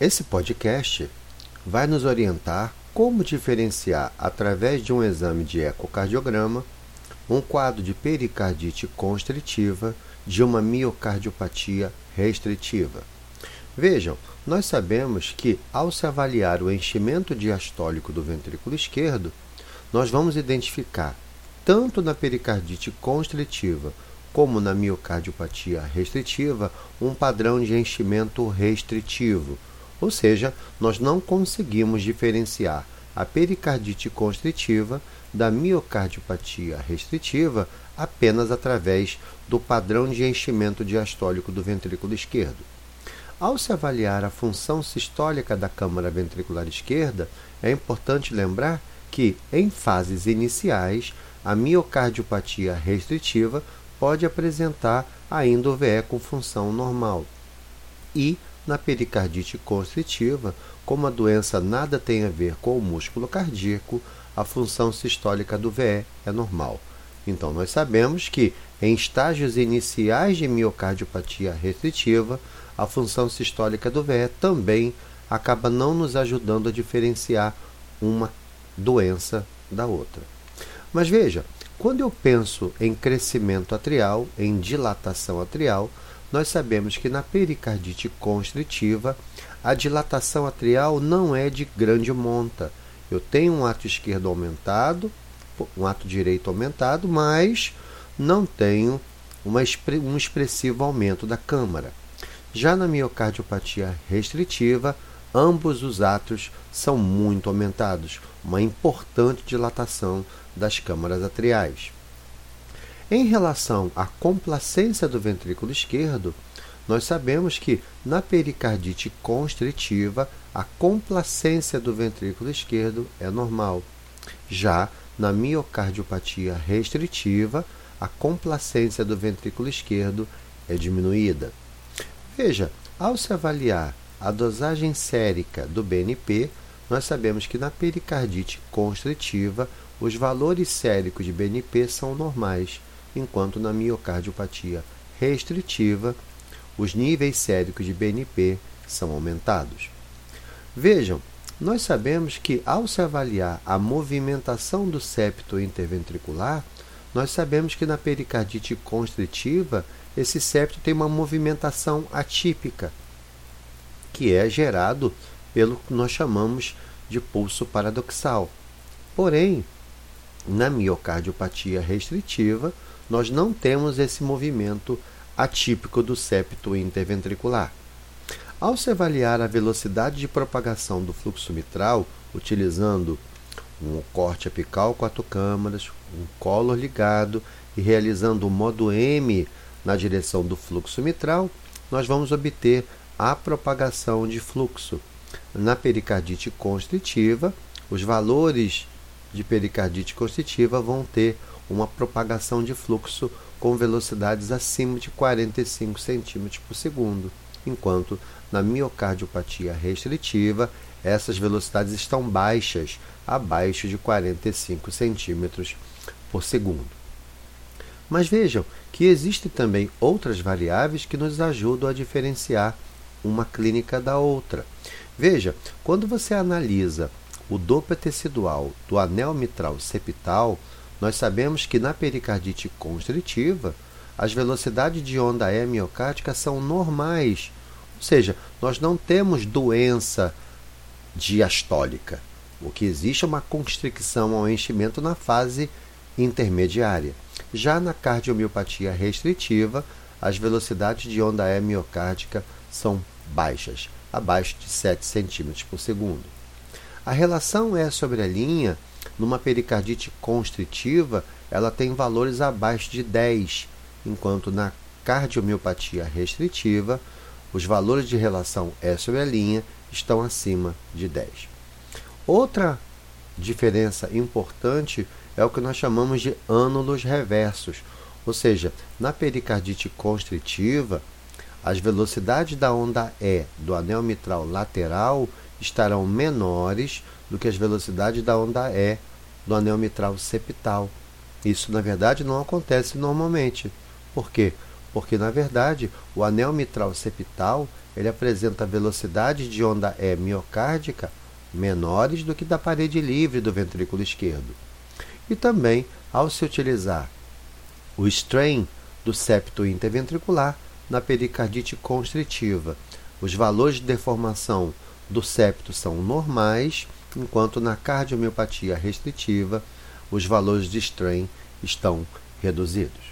Esse podcast vai nos orientar como diferenciar, através de um exame de ecocardiograma, um quadro de pericardite constritiva de uma miocardiopatia restritiva. Vejam, nós sabemos que ao se avaliar o enchimento diastólico do ventrículo esquerdo, nós vamos identificar tanto na pericardite constritiva como na miocardiopatia restritiva um padrão de enchimento restritivo, ou seja, nós não conseguimos diferenciar a pericardite constritiva da miocardiopatia restritiva apenas através do padrão de enchimento diastólico do ventrículo esquerdo. Ao se avaliar a função sistólica da câmara ventricular esquerda, é importante lembrar que, em fases iniciais, a miocardiopatia restritiva pode apresentar ainda o VE com função normal. E, na pericardite constritiva, como a doença nada tem a ver com o músculo cardíaco, a função sistólica do VE é normal. Então, nós sabemos que em estágios iniciais de miocardiopatia restritiva, a função sistólica do VE também acaba não nos ajudando a diferenciar uma doença da outra. Mas veja, quando eu penso em crescimento atrial, em dilatação atrial, nós sabemos que na pericardite constritiva, a dilatação atrial não é de grande monta. Eu tenho um ato esquerdo aumentado, um ato direito aumentado, mas não tenho uma, um expressivo aumento da câmara. Já na miocardiopatia restritiva, ambos os atos são muito aumentados, uma importante dilatação das câmaras atriais. Em relação à complacência do ventrículo esquerdo, nós sabemos que na pericardite constritiva, a complacência do ventrículo esquerdo é normal. Já na miocardiopatia restritiva, a complacência do ventrículo esquerdo é diminuída. Veja, ao se avaliar a dosagem sérica do BNP, nós sabemos que na pericardite constritiva, os valores séricos de BNP são normais enquanto na miocardiopatia restritiva, os níveis séricos de BNP são aumentados. Vejam, nós sabemos que ao se avaliar a movimentação do septo interventricular, nós sabemos que na pericardite constritiva, esse septo tem uma movimentação atípica, que é gerado pelo que nós chamamos de pulso paradoxal. Porém, na miocardiopatia restritiva, nós não temos esse movimento atípico do septo interventricular. Ao se avaliar a velocidade de propagação do fluxo mitral, utilizando um corte apical quatro câmaras, um color ligado e realizando o modo M na direção do fluxo mitral, nós vamos obter a propagação de fluxo. Na pericardite constritiva, os valores de pericardite constritiva vão ter uma propagação de fluxo com velocidades acima de 45 cm por segundo, enquanto na miocardiopatia restritiva essas velocidades estão baixas, abaixo de 45 cm por segundo. Mas vejam que existem também outras variáveis que nos ajudam a diferenciar uma clínica da outra. Veja, quando você analisa o Doppler tecidual do anel mitral septal, nós sabemos que na pericardite constritiva, as velocidades de onda E miocárdica são normais, ou seja, nós não temos doença diastólica. O que existe é uma constricção ao enchimento na fase intermediária. Já na cardiomiopatia restritiva, as velocidades de onda E miocárdica são baixas, abaixo de 7 cm por segundo. A relação E sobre a linha numa pericardite constritiva, ela tem valores abaixo de 10, enquanto na cardiomiopatia restritiva, os valores de relação E sobre a linha estão acima de 10. Outra diferença importante é o que nós chamamos de ânulos reversos, ou seja, na pericardite constritiva, as velocidades da onda E do anel mitral lateral estarão menores do que as velocidades da onda E do anel mitral septal. Isso, na verdade, não acontece normalmente. Por quê? Porque, na verdade, o anel mitral septal ele apresenta velocidades de onda E miocárdica menores do que da parede livre do ventrículo esquerdo. E também, ao se utilizar o strain do septo interventricular na pericardite constritiva, os valores de deformação do septo são normais, enquanto na cardiomiopatia restritiva os valores de strain estão reduzidos.